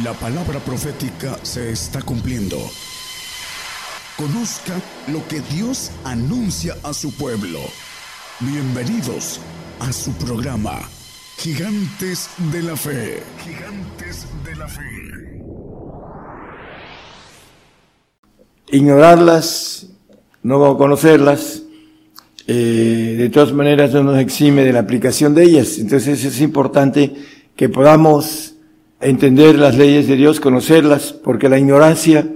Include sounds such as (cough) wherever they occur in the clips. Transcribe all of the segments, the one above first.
La palabra profética se está cumpliendo. Conozca lo que Dios anuncia a su pueblo. Bienvenidos a su programa, Gigantes de la Fe. Gigantes de la Fe. Ignorarlas, no conocerlas, eh, de todas maneras no nos exime de la aplicación de ellas. Entonces es importante que podamos entender las leyes de Dios, conocerlas, porque la ignorancia,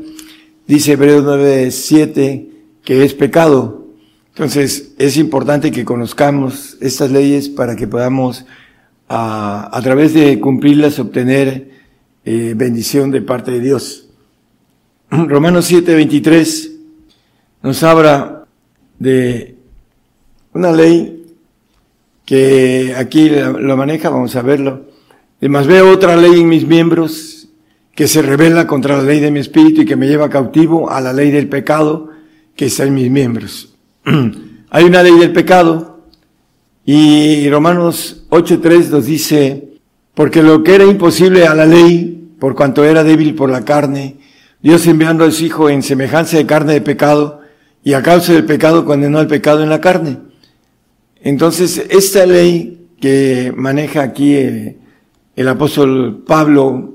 dice Hebreos 9:7, que es pecado. Entonces es importante que conozcamos estas leyes para que podamos, a, través de cumplirlas, obtener eh, bendición de parte de Dios. (clears throat) Romanos 7:23 nos habla de una ley que aquí lo maneja, vamos a verlo Además veo otra ley en mis miembros que se revela contra la ley de mi espíritu y que me lleva cautivo a la ley del pecado que está en mis miembros. (clears throat) Hay una ley del pecado y Romanos 8.3 nos dice, porque lo que era imposible a la ley, por cuanto era débil por la carne, Dios enviando a su Hijo en semejanza de carne de pecado, y a causa del pecado condenó al pecado en la carne. Entonces, esta ley que maneja aquí el apóstol Pablo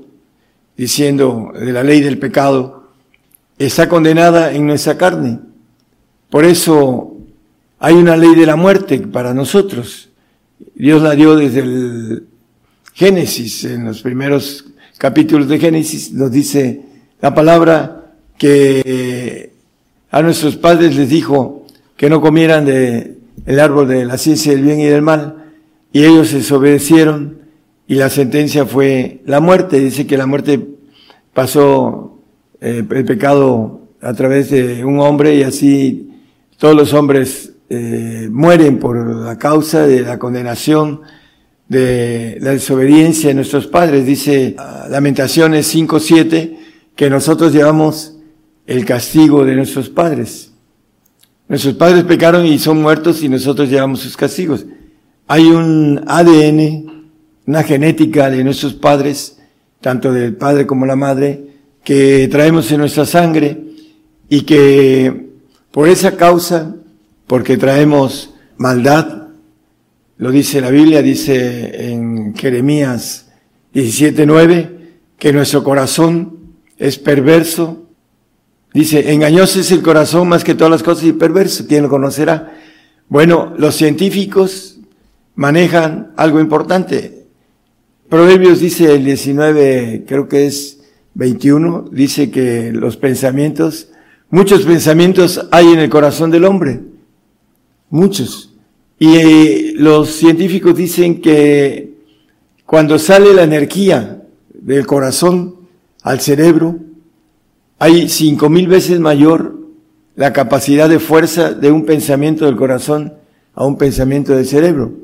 diciendo de la ley del pecado, está condenada en nuestra carne. Por eso hay una ley de la muerte para nosotros. Dios la dio desde el Génesis, en los primeros capítulos de Génesis, nos dice la palabra que a nuestros padres les dijo que no comieran de el árbol de la ciencia del bien y del mal, y ellos desobedecieron y la sentencia fue la muerte. Dice que la muerte pasó eh, el pecado a través de un hombre y así todos los hombres eh, mueren por la causa de la condenación de la desobediencia de nuestros padres. Dice Lamentaciones 5.7 que nosotros llevamos el castigo de nuestros padres. Nuestros padres pecaron y son muertos y nosotros llevamos sus castigos. Hay un ADN una genética de nuestros padres, tanto del padre como la madre, que traemos en nuestra sangre y que por esa causa, porque traemos maldad, lo dice la Biblia, dice en Jeremías 17:9, que nuestro corazón es perverso. Dice, engañoso es el corazón más que todas las cosas y perverso, ¿quién lo conocerá? Bueno, los científicos manejan algo importante. Proverbios dice el 19, creo que es 21, dice que los pensamientos, muchos pensamientos hay en el corazón del hombre, muchos. Y los científicos dicen que cuando sale la energía del corazón al cerebro, hay cinco mil veces mayor la capacidad de fuerza de un pensamiento del corazón a un pensamiento del cerebro.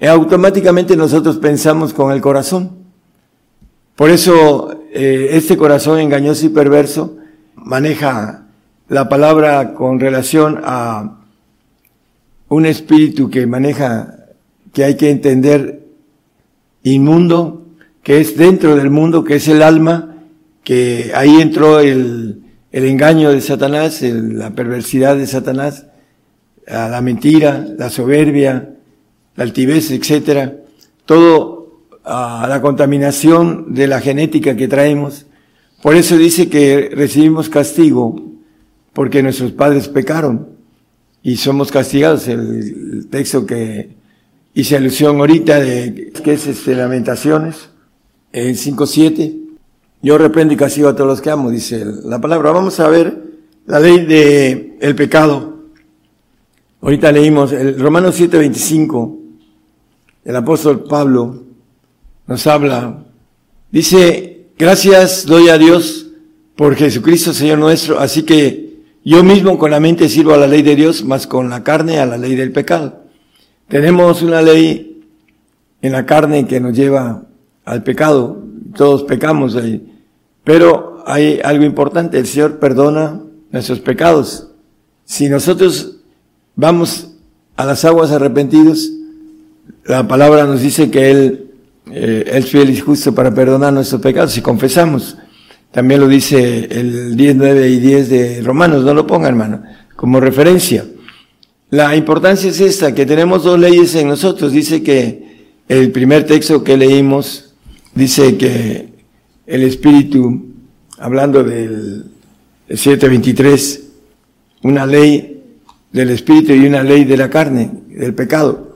Eh, automáticamente nosotros pensamos con el corazón. Por eso eh, este corazón engañoso y perverso maneja la palabra con relación a un espíritu que maneja, que hay que entender inmundo, que es dentro del mundo, que es el alma, que ahí entró el, el engaño de Satanás, la perversidad de Satanás, la mentira, la soberbia, la altivez, etcétera, todo a la contaminación de la genética que traemos. Por eso dice que recibimos castigo porque nuestros padres pecaron y somos castigados. El, texto que hice alusión ahorita de que es este, Lamentaciones en 5.7. Yo reprendo y castigo a todos los que amo, dice la palabra. Vamos a ver la ley de el pecado. Ahorita leímos el Romanos 7.25 el apóstol Pablo nos habla, dice, gracias doy a Dios por Jesucristo Señor nuestro, así que yo mismo con la mente sirvo a la ley de Dios, más con la carne a la ley del pecado. Tenemos una ley en la carne que nos lleva al pecado, todos pecamos ahí, pero hay algo importante, el Señor perdona nuestros pecados. Si nosotros vamos a las aguas arrepentidos, la palabra nos dice que Él eh, Él es fiel y justo para perdonar nuestros pecados si confesamos. También lo dice el 10, 9 y 10 de Romanos, no lo ponga hermano, como referencia. La importancia es esta, que tenemos dos leyes en nosotros. Dice que el primer texto que leímos dice que el Espíritu, hablando del 723, una ley del Espíritu y una ley de la carne, del pecado.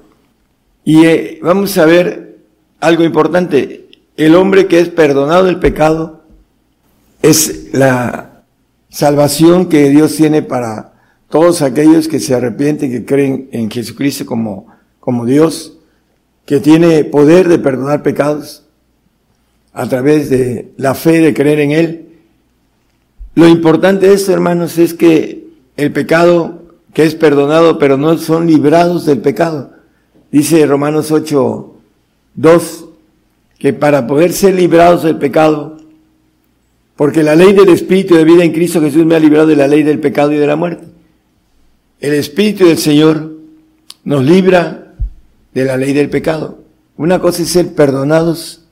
Y eh, vamos a ver algo importante. El hombre que es perdonado del pecado es la salvación que Dios tiene para todos aquellos que se arrepienten, que creen en Jesucristo como, como Dios, que tiene poder de perdonar pecados a través de la fe de creer en Él. Lo importante de esto, hermanos, es que el pecado que es perdonado, pero no son librados del pecado. Dice Romanos 8, 2, que para poder ser librados del pecado, porque la ley del Espíritu de vida en Cristo Jesús me ha librado de la ley del pecado y de la muerte. El Espíritu del Señor nos libra de la ley del pecado. Una cosa es ser perdonados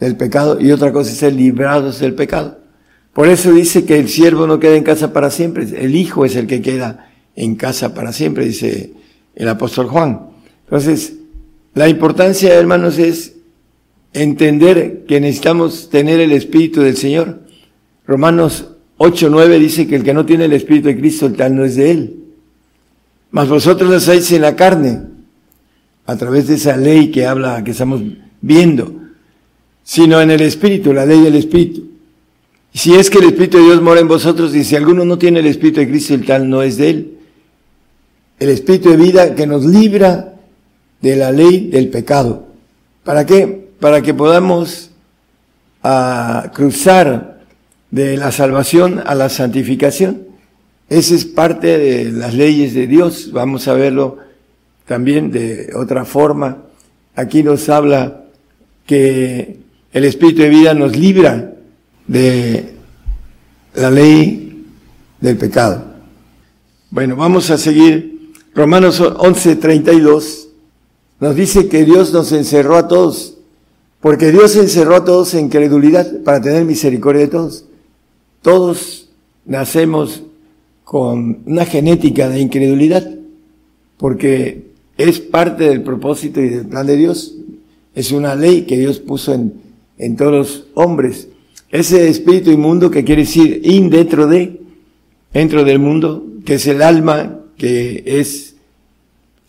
del pecado y otra cosa es ser librados del pecado. Por eso dice que el siervo no queda en casa para siempre, el hijo es el que queda en casa para siempre, dice el apóstol Juan. Entonces, la importancia, hermanos, es entender que necesitamos tener el Espíritu del Señor. Romanos 8, 9 dice que el que no tiene el Espíritu de Cristo, el tal no es de él. Mas vosotros lo hacéis en la carne, a través de esa ley que habla, que estamos viendo, sino en el Espíritu, la ley del Espíritu. Si es que el Espíritu de Dios mora en vosotros y si alguno no tiene el Espíritu de Cristo, el tal no es de él. El Espíritu de vida que nos libra de la ley del pecado. ¿Para qué? Para que podamos ah, cruzar de la salvación a la santificación. Esa es parte de las leyes de Dios. Vamos a verlo también de otra forma. Aquí nos habla que el Espíritu de vida nos libra de la ley del pecado. Bueno, vamos a seguir. Romanos 11, 32 nos dice que Dios nos encerró a todos, porque Dios encerró a todos en credulidad para tener misericordia de todos. Todos nacemos con una genética de incredulidad, porque es parte del propósito y del plan de Dios. Es una ley que Dios puso en, en todos los hombres. Ese espíritu inmundo que quiere decir in dentro de, dentro del mundo, que es el alma, que es,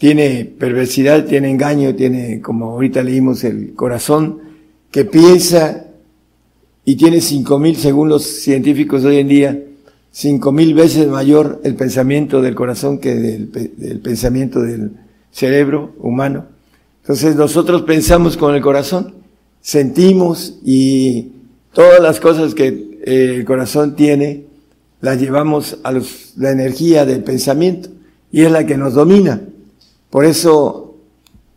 tiene perversidad, tiene engaño, tiene, como ahorita leímos, el corazón, que piensa y tiene cinco mil, según los científicos de hoy en día, cinco mil veces mayor el pensamiento del corazón que del, pensamiento del cerebro humano. Entonces nosotros pensamos con el corazón, sentimos y todas las cosas que eh, el corazón tiene las llevamos a la energía del pensamiento y es la que nos domina. Por eso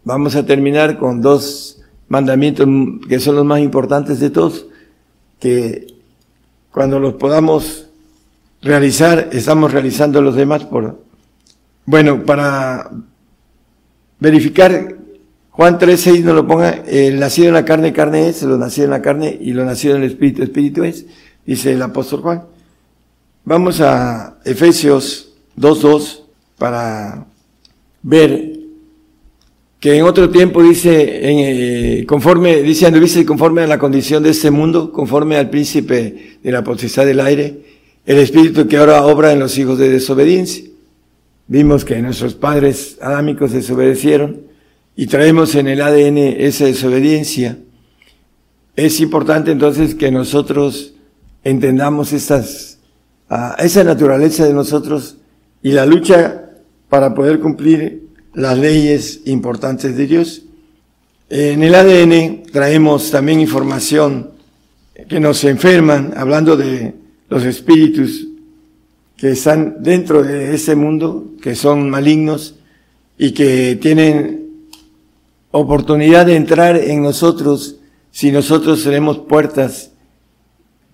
vamos a terminar con dos mandamientos que son los más importantes de todos que cuando los podamos realizar, estamos realizando los demás por... Bueno, para verificar, Juan 3.6 no lo ponga, el nacido en la carne, carne es, lo nacido en la carne y lo nacido en el espíritu, espíritu es, dice el apóstol Juan. Vamos a Efesios 2.2 para ver que en otro tiempo dice, en, eh, conforme, dice conforme a la condición de este mundo, conforme al príncipe de la potestad del aire, el espíritu que ahora obra en los hijos de desobediencia. Vimos que nuestros padres adámicos desobedecieron y traemos en el ADN esa desobediencia. Es importante entonces que nosotros entendamos uh, esa naturaleza de nosotros y la lucha para poder cumplir las leyes importantes de Dios. En el ADN traemos también información que nos enferman, hablando de los espíritus que están dentro de ese mundo, que son malignos y que tienen oportunidad de entrar en nosotros si nosotros tenemos puertas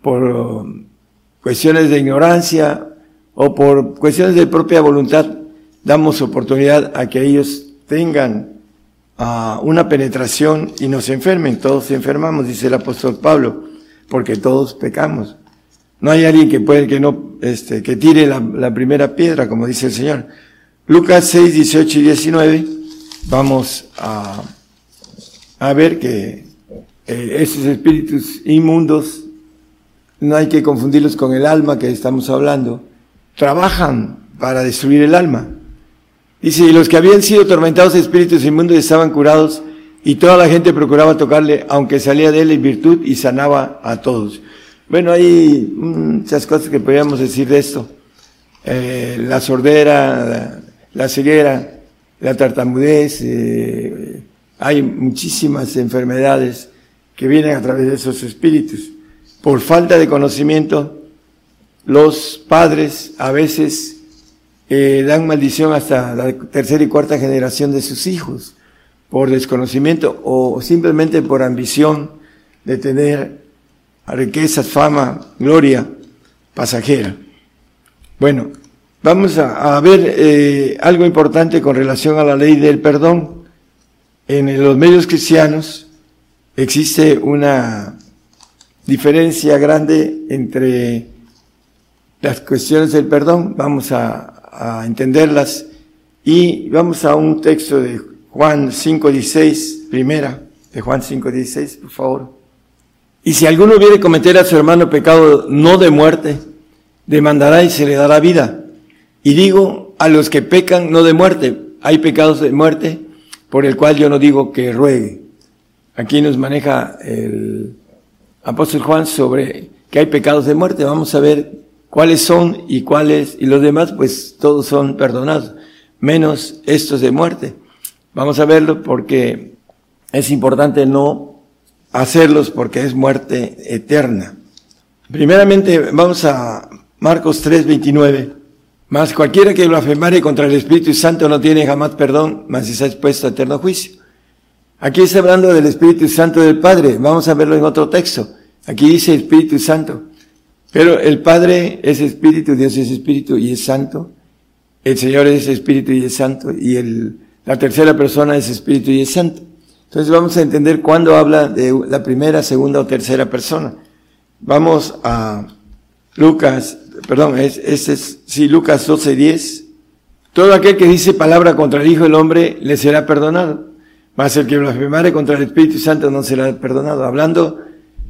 por cuestiones de ignorancia o por cuestiones de propia voluntad damos oportunidad a que ellos tengan a una penetración y nos enfermen. Todos enfermamos, dice el apóstol Pablo, porque todos pecamos. No hay alguien que puede, que no, este, que tire la, la primera piedra, como dice el Señor. Lucas 6, 18 y 19, vamos a, a ver que eh, esos espíritus inmundos no hay que confundirlos con el alma que estamos hablando. Trabajan para destruir el alma. Dice, y los que habían sido atormentados de espíritus inmundos estaban curados y toda la gente procuraba tocarle, aunque salía de él en virtud y sanaba a todos. Bueno, hay muchas cosas que podríamos decir de esto. Eh, la sordera, la, ceguera, la tartamudez, eh, hay muchísimas enfermedades que vienen a través de esos espíritus. Por falta de conocimiento, los padres a veces eh, dan maldición hasta la tercera y cuarta generación de sus hijos por desconocimiento o simplemente por ambición de tener riquezas, fama, gloria pasajera. Bueno, vamos a, ver eh, algo importante con relación a la ley del perdón. En los medios cristianos existe una diferencia grande entre las cuestiones del perdón. Vamos a, a entenderlas. Y vamos a un texto de Juan 5.16, primera, de Juan 5.16, por favor. Y si alguno viene cometer a su hermano pecado no de muerte, demandará y se le dará vida. Y digo a los que pecan no de muerte, hay pecados de muerte por el cual yo no digo que ruegue. Aquí nos maneja el apóstol Juan sobre que hay pecados de muerte. Vamos a ver cuáles son y cuáles, y los demás, pues todos son perdonados, menos estos de muerte. Vamos a verlo porque es importante no hacerlos porque es muerte eterna. Primeramente, vamos a Marcos 3, 29. Mas cualquiera que blasfemare contra el Espíritu Santo no tiene jamás perdón, mas está expuesto a eterno juicio. Aquí está hablando del Espíritu Santo del Padre. Vamos a verlo en otro texto. Aquí dice Espíritu Santo. Pero el Padre es Espíritu, Dios es Espíritu y es Santo. El Señor es Espíritu y es Santo. Y el, la tercera persona es Espíritu y es Santo. Entonces vamos a entender cuándo habla de la primera, segunda o tercera persona. Vamos a Lucas, perdón, es, es, sí, Lucas 12, 10. Todo aquel que dice palabra contra el Hijo del Hombre le será perdonado. Mas el que blasfemare contra el Espíritu Santo no será perdonado. Hablando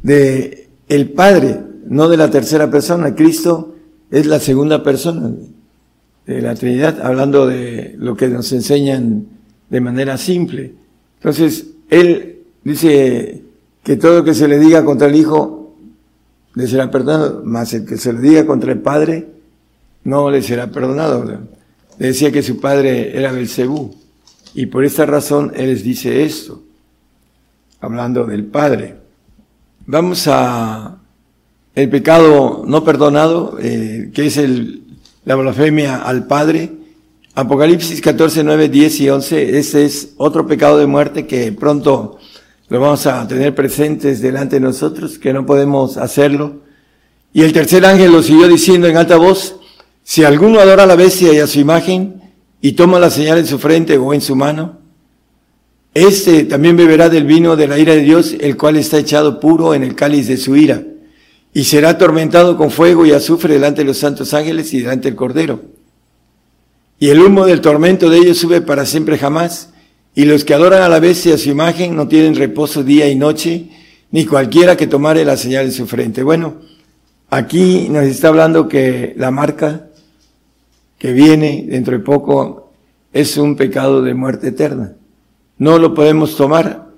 de el Padre, no de la tercera persona. Cristo es la segunda persona de la Trinidad, hablando de lo que nos enseñan de manera simple. Entonces, Él dice que todo lo que se le diga contra el Hijo le será perdonado, más el que se le diga contra el Padre no le será perdonado. Le decía que su padre era Belcebú. Y por esta razón Él les dice esto, hablando del Padre. Vamos a el pecado no perdonado, eh, que es el, la blasfemia al Padre. Apocalipsis 14, 9, 10 y 11, ese es otro pecado de muerte que pronto lo vamos a tener presentes delante de nosotros, que no podemos hacerlo. Y el tercer ángel lo siguió diciendo en alta voz, si alguno adora a la bestia y a su imagen y toma la señal en su frente o en su mano, este también beberá del vino de la ira de Dios, el cual está echado puro en el cáliz de su ira y será atormentado con fuego y azufre delante de los santos ángeles y delante del Cordero. Y el humo del tormento de ellos sube para siempre jamás, y los que adoran a la bestia su imagen no tienen reposo día y noche, ni cualquiera que tomare la señal en su frente. Bueno, aquí nos está hablando que la marca que viene dentro de poco es un pecado de muerte eterna. No lo podemos tomar.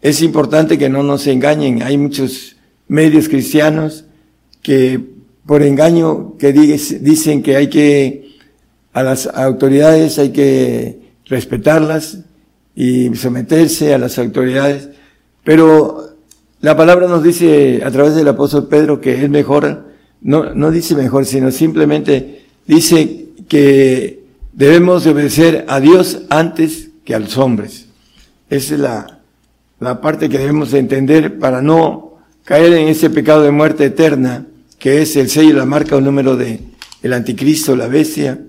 Es importante que no nos engañen. Hay muchos medios cristianos que por engaño que dicen que hay que, a las autoridades hay que respetarlas y someterse a las autoridades, pero la palabra nos dice a través del apóstol Pedro que es mejor, no, no dice mejor, sino simplemente dice que debemos obedecer a Dios antes que a los hombres. Esa es la, la parte que debemos entender para no caer en ese pecado de muerte eterna, que es el sello, la marca o número de el anticristo, la bestia,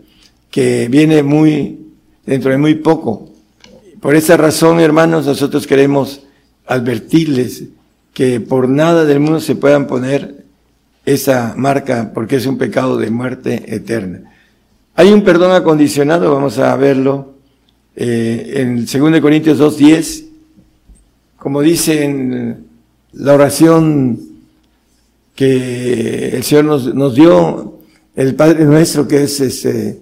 que viene muy, dentro de muy poco. por esa razón, hermanos, nosotros queremos advertirles que por nada del mundo se puedan poner esa marca porque es un pecado de muerte eterna. Hay un perdón acondicionado, vamos a verlo eh, en 2 Corintios 2.10, como dice en la oración que el Señor nos, nos dio, el Padre nuestro, que es este,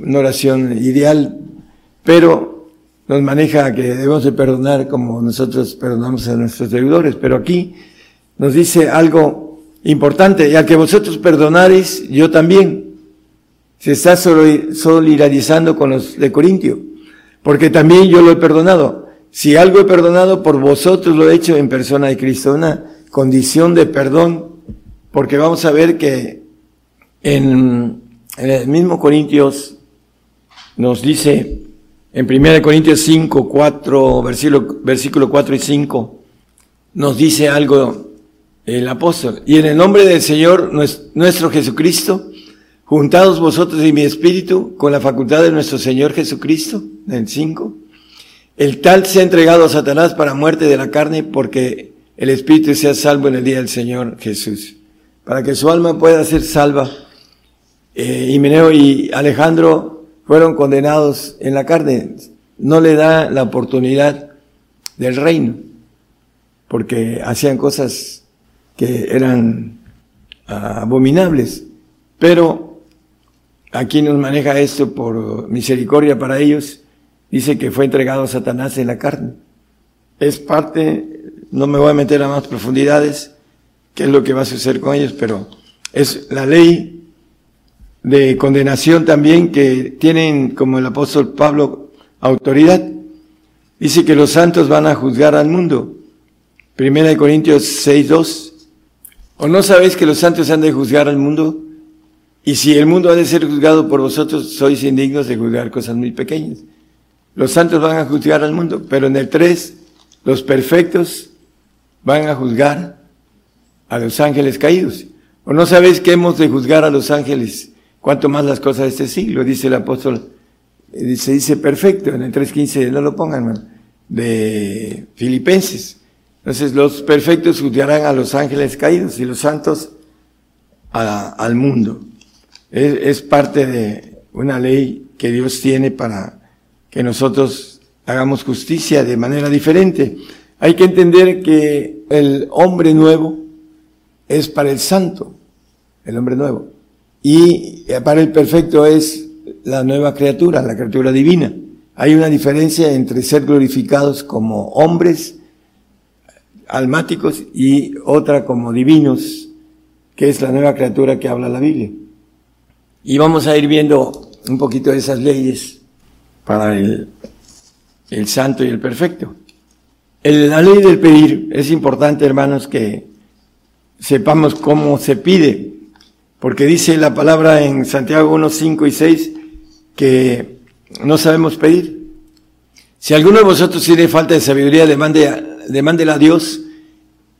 una oración ideal, pero nos maneja que debemos de perdonar como nosotros perdonamos a nuestros deudores. Pero aquí nos dice algo importante, y que vosotros perdonaréis, yo también. Se está solidarizando con los de Corintio, porque también yo lo he perdonado. Si algo he perdonado, por vosotros lo he hecho en persona de Cristo, una condición de perdón, porque vamos a ver que en, en el mismo Corintios nos dice en 1 Corintios 5, 4, versículo, versículo 4 y 5, nos dice algo el apóstol. Y en el nombre del Señor nuestro Jesucristo, juntados vosotros y mi espíritu con la facultad de nuestro Señor Jesucristo, en el 5, el tal se ha entregado a Satanás para muerte de la carne porque el espíritu sea salvo en el día del Señor Jesús. Para que su alma pueda ser salva. Eh, Himeneo y Alejandro fueron condenados en la carne. No le da la oportunidad del reino, porque hacían cosas que eran abominables. Pero aquí nos maneja esto por misericordia para ellos. Dice que fue entregado a Satanás en la carne. Es parte, no me voy a meter a más profundidades, qué es lo que va a suceder con ellos, pero es la ley de condenación también que tienen, como el apóstol Pablo, autoridad. Dice que los santos van a juzgar al mundo. Primera de Corintios 6, 2. ¿O no sabéis que los santos han de juzgar al mundo? Y si el mundo ha de ser juzgado por vosotros, sois indignos de juzgar cosas muy pequeñas. Los santos van a juzgar al mundo, pero en el 3, los perfectos van a juzgar a los ángeles caídos. ¿O no sabéis que hemos de juzgar a los ángeles Cuanto más las cosas de este siglo, dice el apóstol, eh, se dice perfecto en el 3.15, no lo pongan, de Filipenses. Entonces los perfectos juzgarán a los ángeles caídos y los santos al mundo. Es, es parte de una ley que Dios tiene para que nosotros hagamos justicia de manera diferente. Hay que entender que el hombre nuevo es para el santo, el hombre nuevo. Y para el perfecto es la nueva criatura, la criatura divina. Hay una diferencia entre ser glorificados como hombres almáticos y otra como divinos, que es la nueva criatura que habla la Biblia. Y vamos a ir viendo un poquito de esas leyes para el, el santo y el perfecto. la ley del pedir es importante, hermanos, que sepamos cómo se pide porque dice la palabra en Santiago 1, 5 y 6 que no sabemos pedir. Si alguno de vosotros tiene falta de sabiduría, demande, demándela a Dios,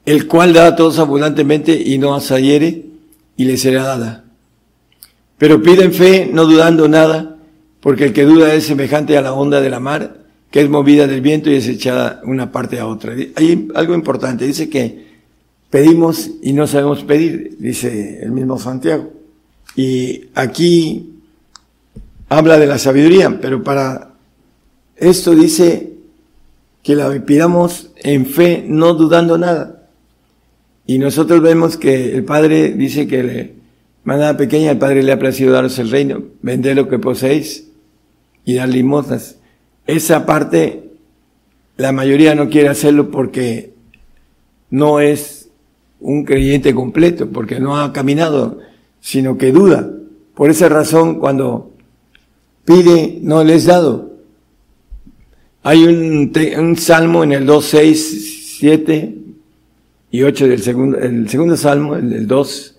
el cual da a todos abundantemente y no asayere, y le será dada. Pero piden fe, no dudando nada, porque el que duda es semejante a la onda de la mar, que es movida del viento y es echada una parte a otra. Hay algo importante, dice que pedimos y no sabemos pedir, dice el mismo Santiago. Y aquí habla de la sabiduría, pero para esto dice que la pidamos en fe, no dudando nada. Y nosotros vemos que el Padre dice que le manada pequeña, el Padre le ha placido daros el reino, vender lo que poseéis y dar limosnas. Esa parte, la mayoría no quiere hacerlo porque no es un creyente completo, porque no ha caminado, sino que duda. Por esa razón, cuando pide, no le es dado. Hay un, un salmo en el 2, 6, 7 y 8 del segundo, el segundo salmo, el, el 2,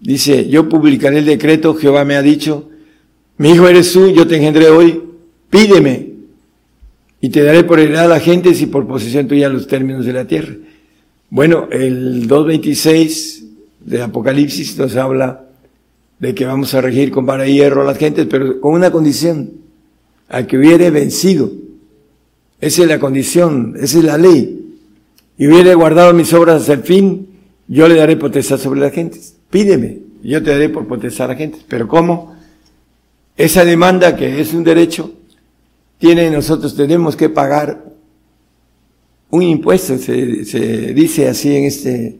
dice, yo publicaré el decreto, Jehová me ha dicho, mi hijo eres tú, yo te engendré hoy, pídeme, y te daré por heredad a la gente y por posesión tuya los términos de la tierra. Bueno, el 2.26 de Apocalipsis nos habla de que vamos a regir con vara y hierro a las gentes, pero con una condición, al que hubiere vencido. Esa es la condición, esa es la ley. Y hubiere guardado mis obras hasta el fin, yo le daré potestad sobre la gente. Pídeme, yo te daré por potestad a la gente. Pero ¿cómo? Esa demanda que es un derecho, tiene nosotros, tenemos que pagar un impuesto, se, dice así en este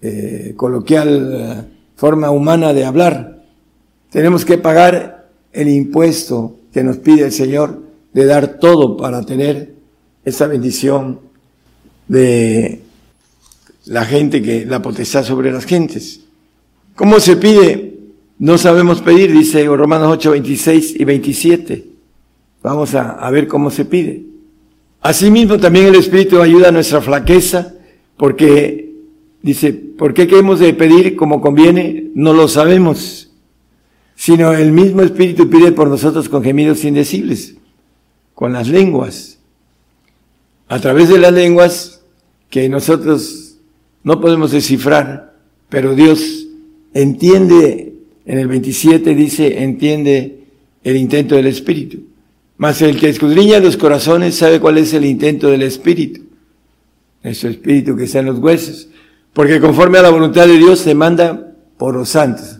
eh, coloquial eh, forma humana de hablar. Tenemos que pagar el impuesto que nos pide el Señor de dar todo para tener esa bendición de la gente que la potestad sobre las gentes. ¿Cómo se pide? No sabemos pedir, dice Romanos 8, 26 y 27. Vamos a, a ver cómo se pide. Asimismo, también el Espíritu ayuda a nuestra flaqueza, porque dice, ¿por qué queremos de pedir como conviene? No lo sabemos, sino el mismo Espíritu pide por nosotros con gemidos indecibles, con las lenguas. A través de las lenguas que nosotros no podemos descifrar, pero Dios entiende, en el 27 dice, entiende el intento del Espíritu. Mas el que escudriña los corazones sabe cuál es el intento del Espíritu. Nuestro Espíritu que está en los huesos. Porque conforme a la voluntad de Dios se manda por los santos,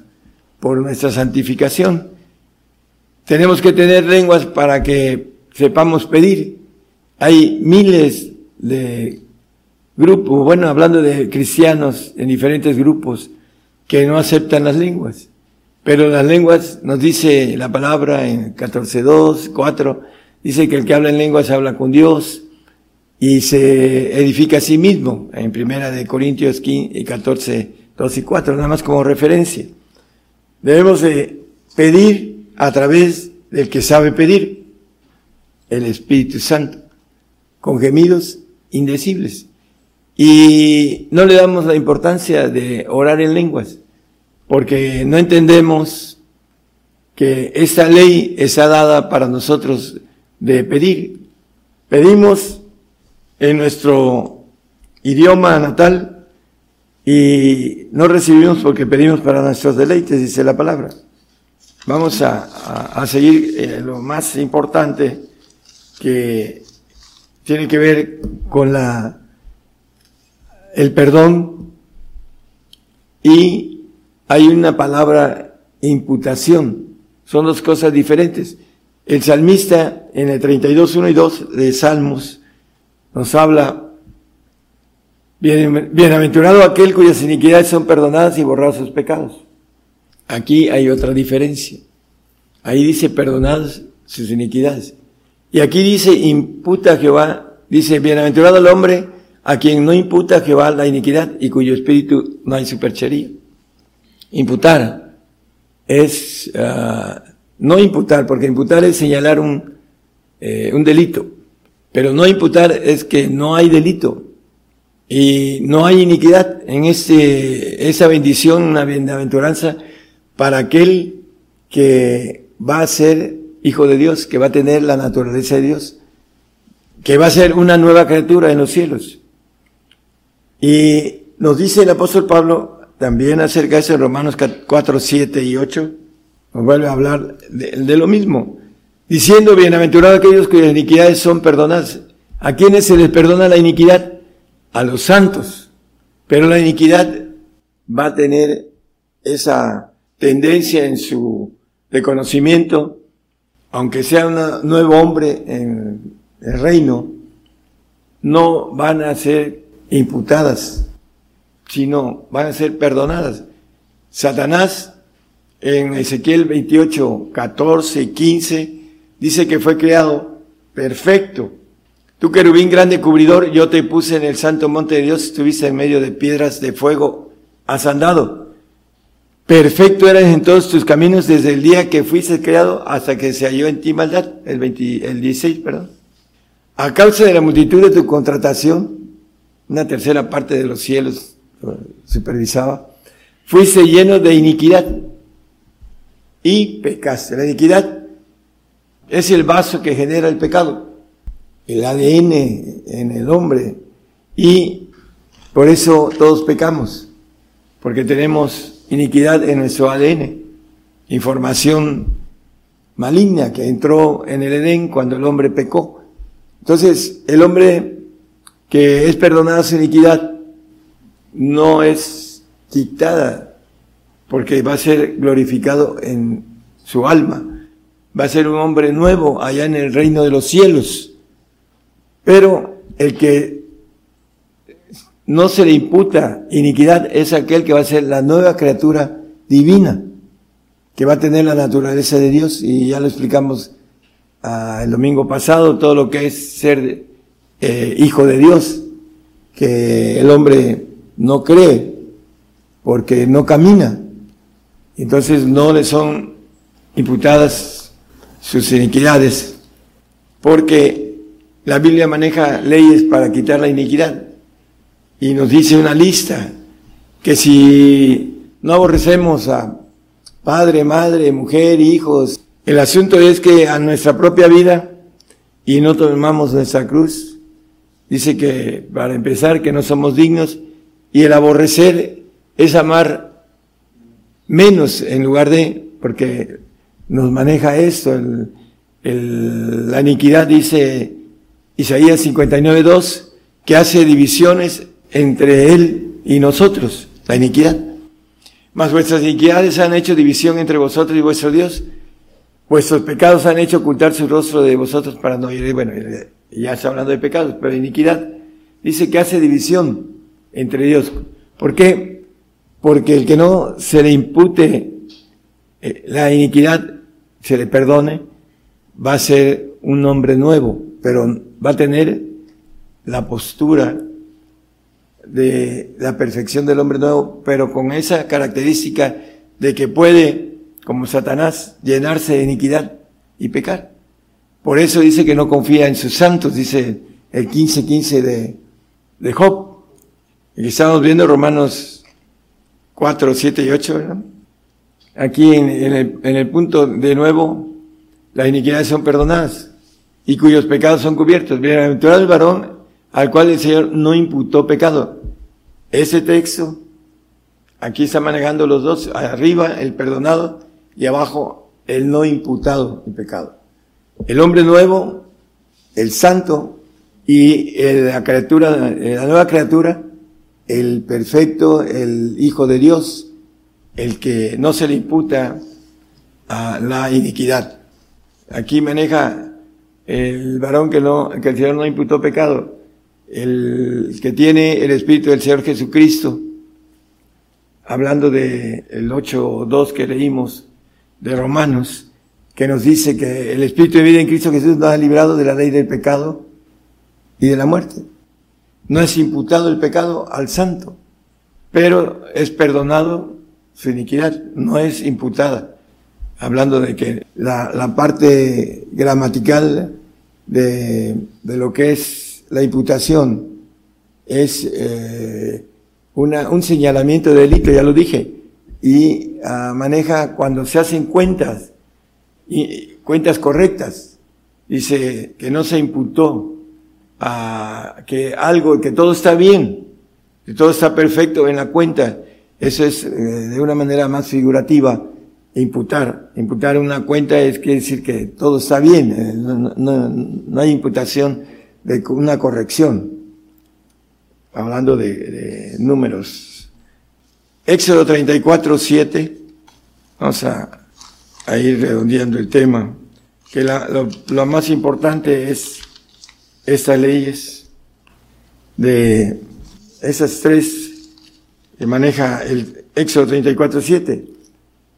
por nuestra santificación. Tenemos que tener lenguas para que sepamos pedir. Hay miles de grupos, bueno, hablando de cristianos en diferentes grupos, que no aceptan las lenguas. Pero las lenguas, nos dice la palabra en 14.2, 4, dice que el que habla en lenguas habla con Dios y se edifica a sí mismo, en primera de Corintios 15, 14, 2 y 4, nada más como referencia. Debemos de pedir a través del que sabe pedir, el Espíritu Santo, con gemidos indecibles. Y no le damos la importancia de orar en lenguas porque no entendemos que esta ley está dada para nosotros de pedir. Pedimos en nuestro idioma natal y no recibimos porque pedimos para nuestros deleites, dice la palabra. Vamos a, seguir eh, lo más importante que tiene que ver con la, el perdón y hay una palabra imputación. Son dos cosas diferentes. El salmista en el 32, 1 y 2 de Salmos nos habla, bienaventurado aquel cuyas iniquidades son perdonadas y borrados sus pecados. Aquí hay otra diferencia. Ahí dice perdonadas sus iniquidades. Y aquí dice imputa a Jehová, dice bienaventurado el hombre a quien no imputa a Jehová la iniquidad y cuyo espíritu no hay superchería. Imputar es ah, no imputar, porque imputar es señalar un, eh, un delito, pero no imputar es que no hay delito y no hay iniquidad en ese, esa bendición, una bienaventuranza para aquel que va a ser hijo de Dios, que va a tener la naturaleza de Dios, que va a ser una nueva criatura en los cielos. Y nos dice el apóstol Pablo también acerca de eso en Romanos 4, 7 y 8, nos vuelve a hablar de, lo mismo, diciendo, bienaventurados aquellos cuyas iniquidades son perdonadas. ¿A quiénes se les perdona la iniquidad? A los santos. Pero la iniquidad va a tener esa tendencia en su reconocimiento, aunque sea un nuevo hombre en el reino, no van a ser imputadas sino van a ser perdonadas. Satanás en Ezequiel 28, 14 y 15 dice que fue creado perfecto. Tú querubín grande cubridor, yo te puse en el santo monte de Dios, estuviste en medio de piedras de fuego asandado. Perfecto eras en todos tus caminos desde el día que fuiste creado hasta que se halló en ti maldad, el, 20, el 16, perdón. A causa de la multitud de tu contratación, una tercera parte de los cielos supervisaba, fuiste lleno de iniquidad y pecaste. La iniquidad es el vaso que genera el pecado, el ADN en el hombre y por eso todos pecamos, porque tenemos iniquidad en nuestro ADN, información maligna que entró en el Edén cuando el hombre pecó. Entonces, el hombre que es perdonado su iniquidad no es quitada porque va a ser glorificado en su alma. Va a ser un hombre nuevo allá en el reino de los cielos. Pero el que no se le imputa iniquidad es aquel que va a ser la nueva criatura divina, que va a tener la naturaleza de Dios. Y ya lo explicamos ah, el domingo pasado, todo lo que es ser eh, hijo de Dios, que el hombre no cree porque no camina. Entonces no le son imputadas sus iniquidades, porque la Biblia maneja leyes para quitar la iniquidad y nos dice una lista que si no aborrecemos a padre, madre, mujer, hijos, el asunto es que a nuestra propia vida y no tomamos nuestra cruz, dice que para empezar que no somos dignos y el aborrecer es amar menos en lugar de, porque nos maneja esto, el, la iniquidad dice Isaías 59.2, que hace divisiones entre él y nosotros, la iniquidad. Mas vuestras iniquidades han hecho división entre vosotros y vuestro Dios. Vuestros pecados han hecho ocultar su rostro de vosotros para no ir. Bueno, ya está hablando de pecados, pero iniquidad dice que hace división entre Dios. ¿Por qué? Porque el que no se le impute eh, la iniquidad, se le perdone, va a ser un hombre nuevo, pero va a tener la postura de la perfección del hombre nuevo, pero con esa característica de que puede, como Satanás, llenarse de iniquidad y pecar. Por eso dice que no confía en sus santos, dice el 15-15 de, de Job. Y estamos viendo Romanos 4, 7 y 8, ¿verdad? Aquí en, el, en el punto de nuevo, las iniquidades son perdonadas y cuyos pecados son cubiertos. Bienaventurado el varón al cual el Señor no imputó pecado. Ese texto, aquí está manejando los dos, arriba el perdonado y abajo el no imputado el pecado. El hombre nuevo, el santo y la criatura, la nueva criatura, el perfecto, el hijo de Dios, el que no se le imputa a la iniquidad. Aquí maneja el varón que no, que el Señor no imputó pecado el que tiene el Espíritu del Señor Jesucristo, hablando de el 8.2 que leímos de Romanos, que nos dice que el Espíritu de vida en Cristo Jesús nos ha librado de la ley del pecado y de la muerte. No es imputado el pecado al santo, pero es perdonado su iniquidad, no es imputada. Hablando de que la, parte gramatical de, de lo que es la imputación es eh, una, un señalamiento de delito, ya lo dije, y ah, maneja cuando se hacen cuentas, y, cuentas correctas. Dice que no se imputó a que algo, que todo está bien, que todo está perfecto en la cuenta. Eso es eh, de una manera más figurativa, imputar. Imputar una cuenta es que decir que todo está bien, eh, no, no, no hay imputación de una corrección, hablando de, números. Éxodo 34, 7, vamos a, ir redondeando el tema, que lo, más importante es estas leyes de esas tres que maneja el Éxodo 34, 7,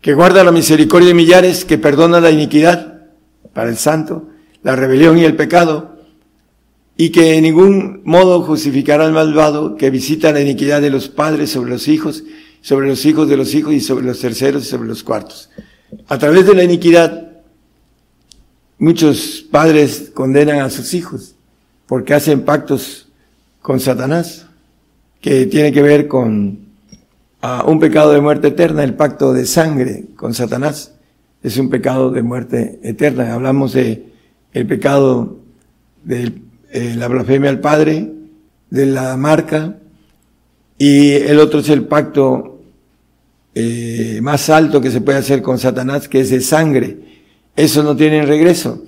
que guarda la misericordia de millares, que perdona la iniquidad para el santo, la rebelión y el pecado, y que en ningún modo justificará al malvado que visita la iniquidad de los padres sobre los hijos, sobre los hijos de los hijos y sobre los terceros y sobre los cuartos. A través de la iniquidad, muchos padres condenan a sus hijos porque hacen pactos con Satanás, que tiene que ver con ah, un pecado de muerte eterna, el pacto de sangre con Satanás. Es un pecado de muerte eterna. Hablamos de el pecado del eh, la blasfemia al Padre, de la marca, y el otro es el pacto eh, más alto que se puede hacer con Satanás, que es de sangre. Eso no tiene regreso.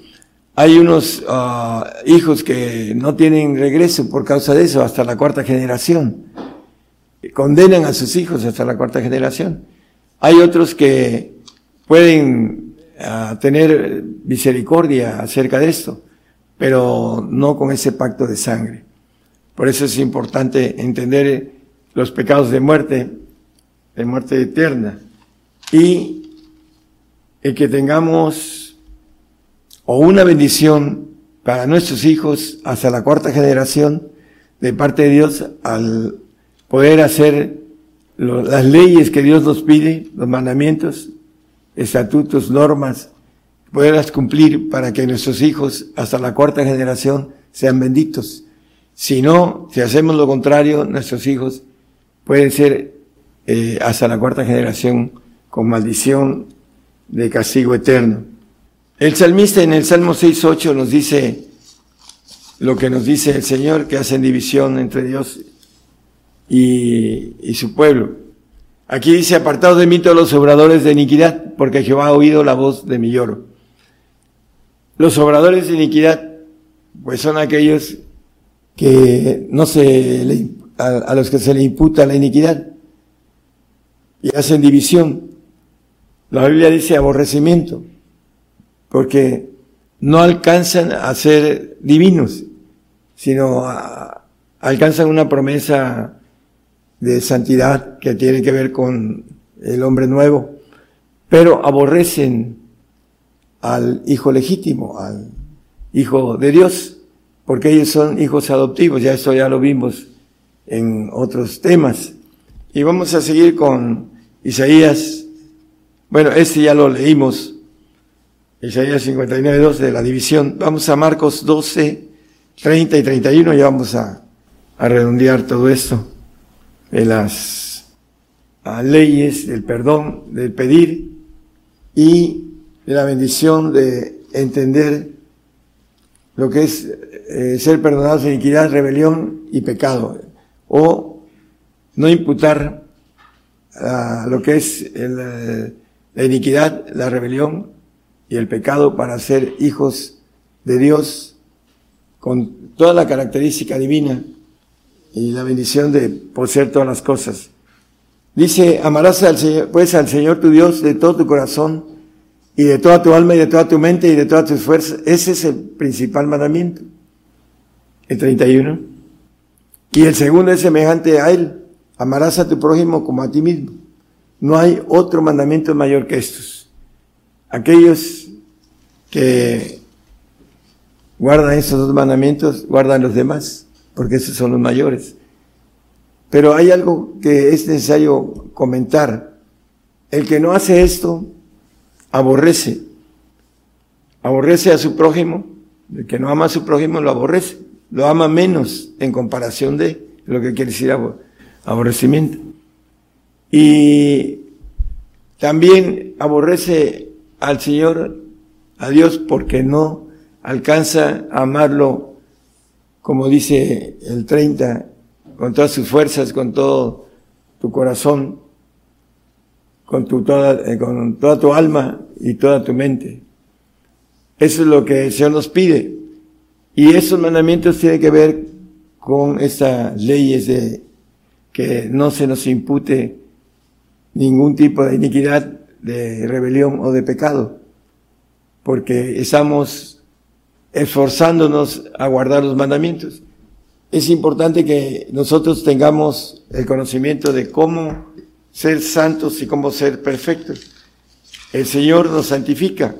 Hay unos uh, hijos que no tienen regreso por causa de eso hasta la cuarta generación. Condenan a sus hijos hasta la cuarta generación. Hay otros que pueden uh, tener misericordia acerca de esto, pero no con ese pacto de sangre. Por eso es importante entender los pecados de muerte, de muerte eterna, y el que tengamos o una bendición para nuestros hijos hasta la cuarta generación de parte de Dios al poder hacer las leyes que Dios nos pide, los mandamientos, estatutos, normas, poderlas cumplir para que nuestros hijos hasta la cuarta generación sean benditos. Si no, si hacemos lo contrario, nuestros hijos pueden ser eh, hasta la cuarta generación con maldición de castigo eterno. El salmista en el Salmo 6.8 nos dice lo que nos dice el Señor, que hacen división entre Dios y, su pueblo. Aquí dice, apartados de mí todos los obradores de iniquidad, porque Jehová ha oído la voz de mi lloro. Los obradores de iniquidad, pues son aquellos que no se a, a los que se le imputa la iniquidad y hacen división. La Biblia dice aborrecimiento, porque no alcanzan a ser divinos, sino alcanzan una promesa de santidad que tiene que ver con el hombre nuevo, pero aborrecen al hijo legítimo, al hijo de Dios, porque ellos son hijos adoptivos, ya esto ya lo vimos en otros temas. Y vamos a seguir con Isaías bueno, este ya lo leímos, Isaías 59, 12 de la división. Vamos a Marcos 12, 30 y 31, ya vamos a, a redondear todo esto de las leyes del perdón, del pedir y de la bendición de entender lo que es eh, ser perdonados de iniquidad, rebelión y pecado, o no imputar a lo que es el, la iniquidad, la rebelión y el pecado para ser hijos de Dios con toda la característica divina y la bendición de poseer todas las cosas. Dice, amarás al Señor, pues al Señor tu Dios de todo tu corazón y de toda tu alma y de toda tu mente y de todas tus fuerzas. Ese es el principal mandamiento. El 31. Y el segundo es semejante a él. Amarás a tu prójimo como a ti mismo. No hay otro mandamiento mayor que estos. Aquellos que guardan esos dos mandamientos, guardan los demás, porque esos son los mayores. Pero hay algo que es necesario comentar. El que no hace esto, aborrece. Aborrece a su prójimo. El que no ama a su prójimo lo aborrece. Lo ama menos en comparación de lo que quiere decir aborrecimiento. Y también aborrece al Señor, a Dios, porque no alcanza a amarlo, como dice el 30, con todas sus fuerzas, con todo tu corazón, con, tu, toda, eh, con toda tu alma y toda tu mente. Eso es lo que el Señor nos pide. Y esos mandamientos tienen que ver con esas leyes de que no se nos impute ningún tipo de iniquidad, de rebelión o de pecado, porque estamos esforzándonos a guardar los mandamientos. Es importante que nosotros tengamos el conocimiento de cómo ser santos y cómo ser perfectos. El Señor nos santifica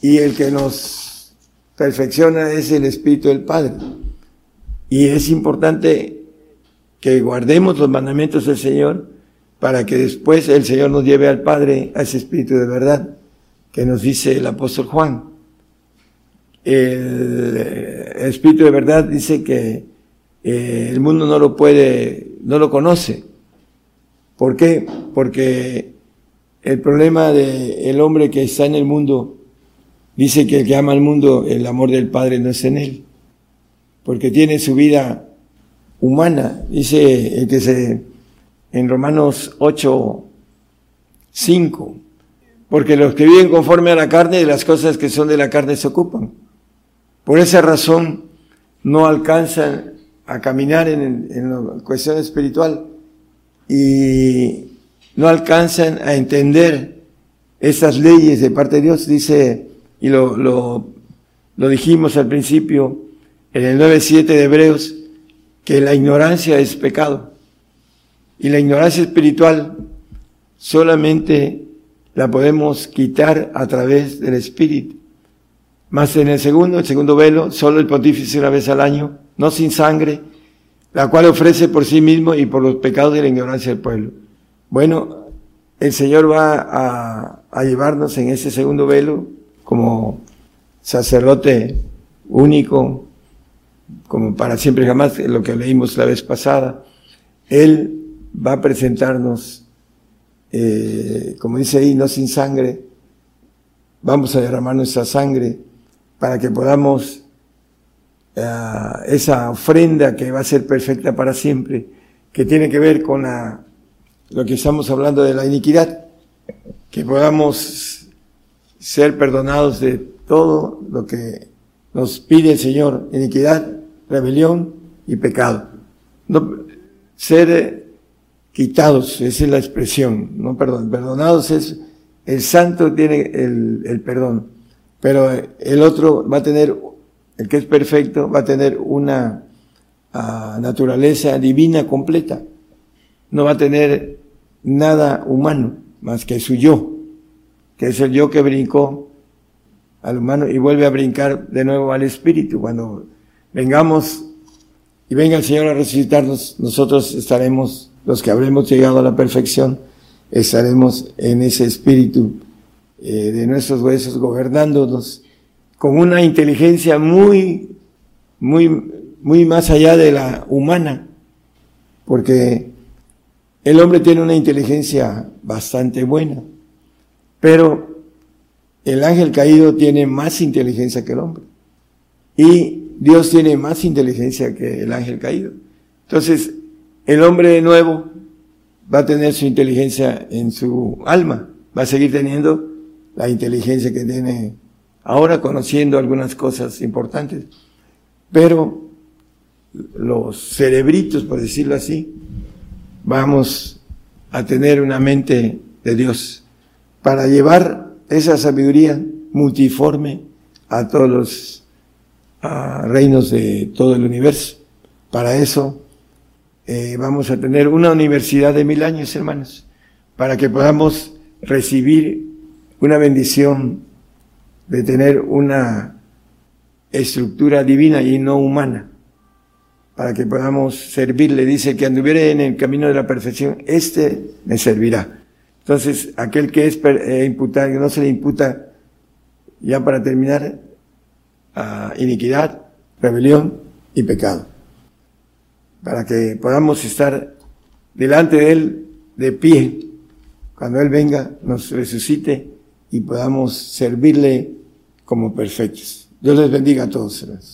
y el que nos perfecciona es el Espíritu del Padre. Y es importante que guardemos los mandamientos del Señor para que después el Señor nos lleve al Padre, a ese Espíritu de verdad que nos dice el apóstol Juan. El, Espíritu de verdad dice que eh, el mundo no lo puede, no lo conoce. ¿Por qué? Porque el problema del hombre que está en el mundo dice que el que ama al mundo, el amor del Padre no es en él, porque tiene su vida humana, dice el que se en Romanos 8, 5. Porque los que viven conforme a la carne, de las cosas que son de la carne se ocupan. Por esa razón no alcanzan a caminar en, en la cuestión espiritual y no alcanzan a entender esas leyes de parte de Dios. Dice, y lo, lo, dijimos al principio, en el 9.7 de Hebreos, que la ignorancia es pecado. Y la ignorancia espiritual solamente la podemos quitar a través del Espíritu. Más en el segundo, el segundo velo, solo el pontífice una vez al año, no sin sangre, la cual ofrece por sí mismo y por los pecados de la ignorancia del pueblo. Bueno, el Señor va a, a llevarnos en ese segundo velo como sacerdote único, como para siempre jamás, lo que leímos la vez pasada. Él va a presentarnos, eh, como dice ahí, no sin sangre, vamos a derramar nuestra sangre para que podamos eh, esa ofrenda que va a ser perfecta para siempre, que tiene que ver con la, lo que estamos hablando de la iniquidad, que podamos ser perdonados de todo lo que nos pide el Señor, iniquidad, rebelión y pecado. No, ser quitados, esa es la expresión, no perdón, perdonados es, el santo tiene el, el perdón, pero el otro va a tener, el que es perfecto, va a tener una uh, naturaleza divina completa, no va a tener nada humano más que su yo, que es el yo que brincó al humano y vuelve a brincar de nuevo al espíritu. Cuando vengamos y venga el Señor a resucitarnos, nosotros estaremos los que habremos llegado a la perfección, estaremos en ese espíritu eh, de nuestros huesos gobernándonos con una inteligencia muy, muy, muy más allá de la humana, porque el hombre tiene una inteligencia bastante buena, pero el ángel caído tiene más inteligencia que el hombre. Y Dios tiene más inteligencia que el ángel caído. Entonces, el hombre nuevo va a tener su inteligencia en su alma, va a seguir teniendo la inteligencia que tiene ahora, conociendo algunas cosas importantes. Pero los cerebritos, por decirlo así, vamos a tener una mente de Dios para llevar esa sabiduría multiforme a todos los reinos de todo el universo. Para eso eh, vamos a tener una universidad de mil años, hermanos, para que podamos recibir una bendición de tener una estructura divina y no humana, para que podamos servirle. Dice que anduviere en el camino de la perfección, este me servirá. Entonces, aquel que es eh, imputado, que no se le imputa, ya para terminar, a iniquidad, rebelión y pecado para que podamos estar delante de Él de pie, cuando Él venga, nos resucite y podamos servirle como perfectos. Dios les bendiga a todos.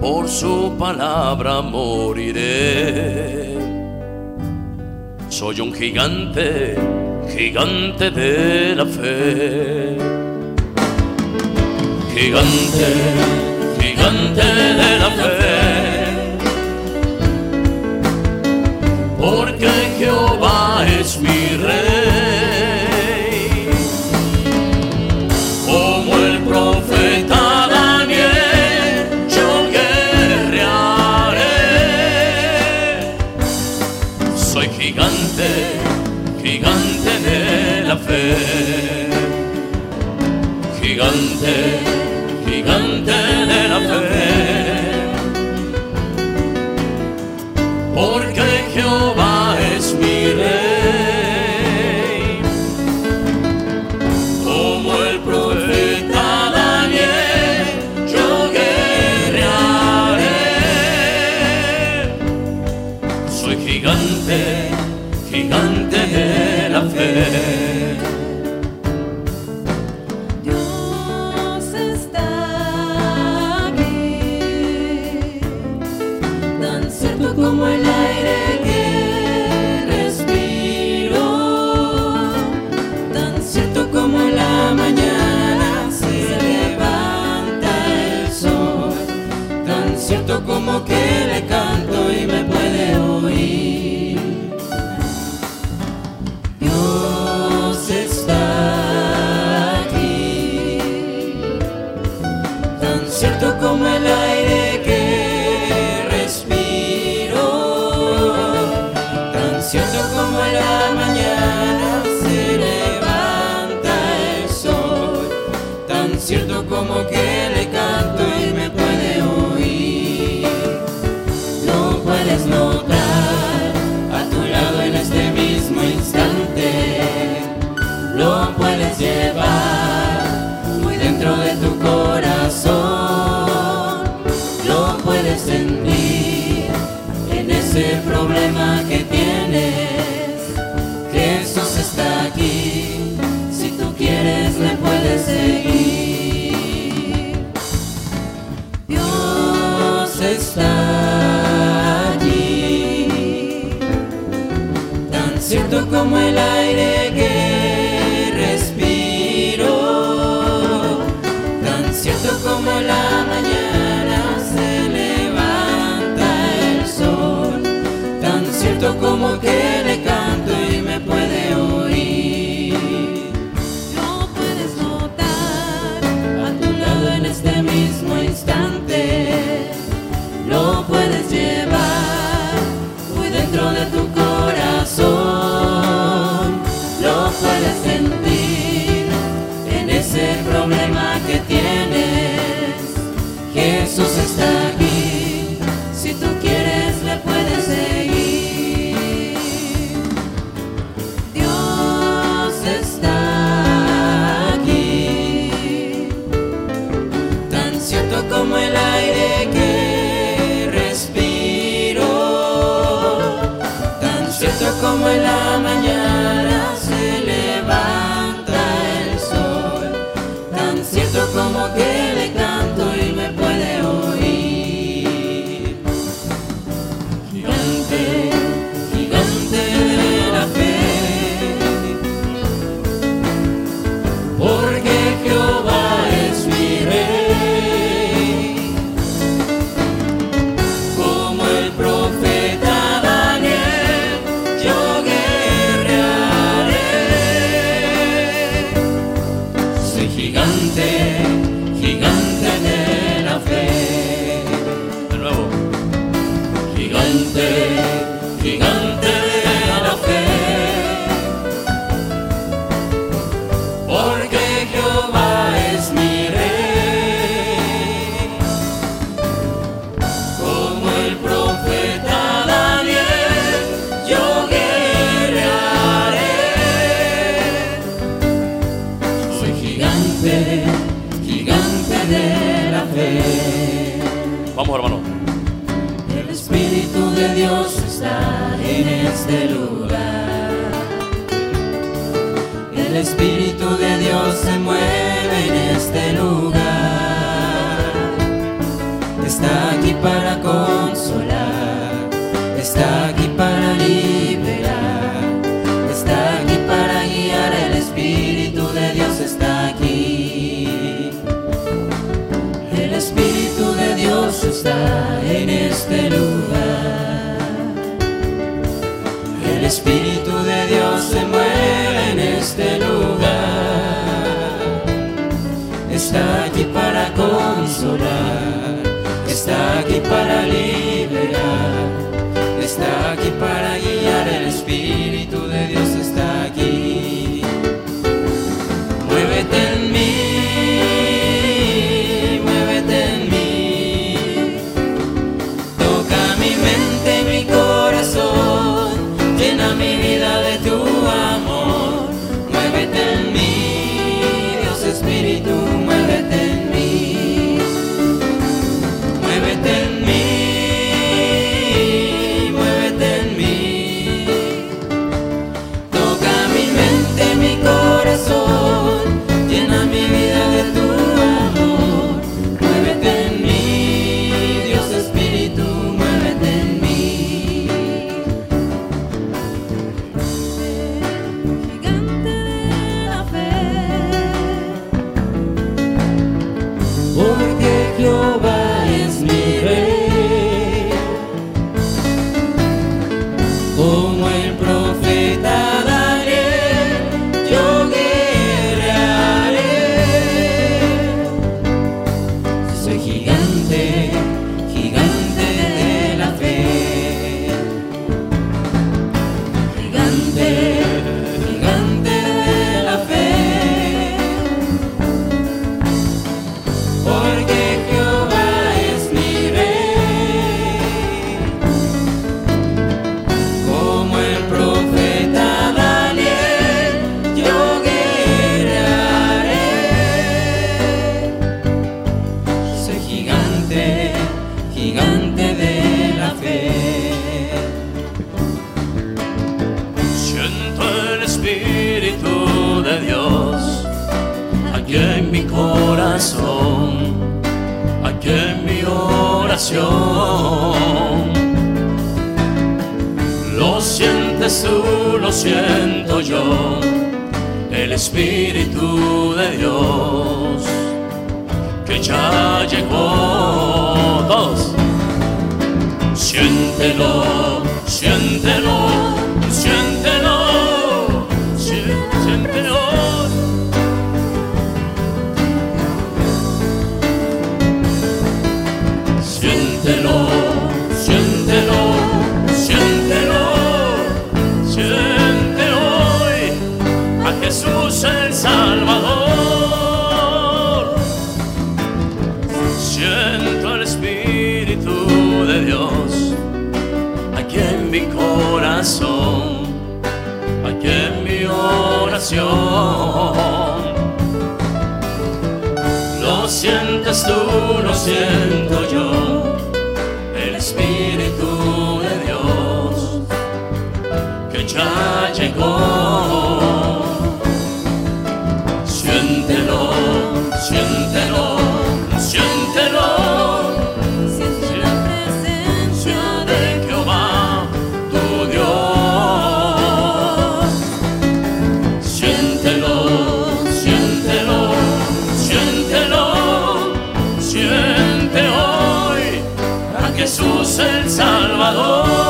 por su palabra moriré. Soy un gigante, gigante de la fe. Gigante, gigante de la fe. Porque Jehová es mi rey. gigante, gigante de la fe. lo que como el aire que respiro, tan cierto como la mañana se levanta el sol, tan cierto como que le canto y me puede sisters. Espíritu de Dios se mueve en este lugar. Está aquí para consolar, está aquí para liberar, está aquí para el Salvador.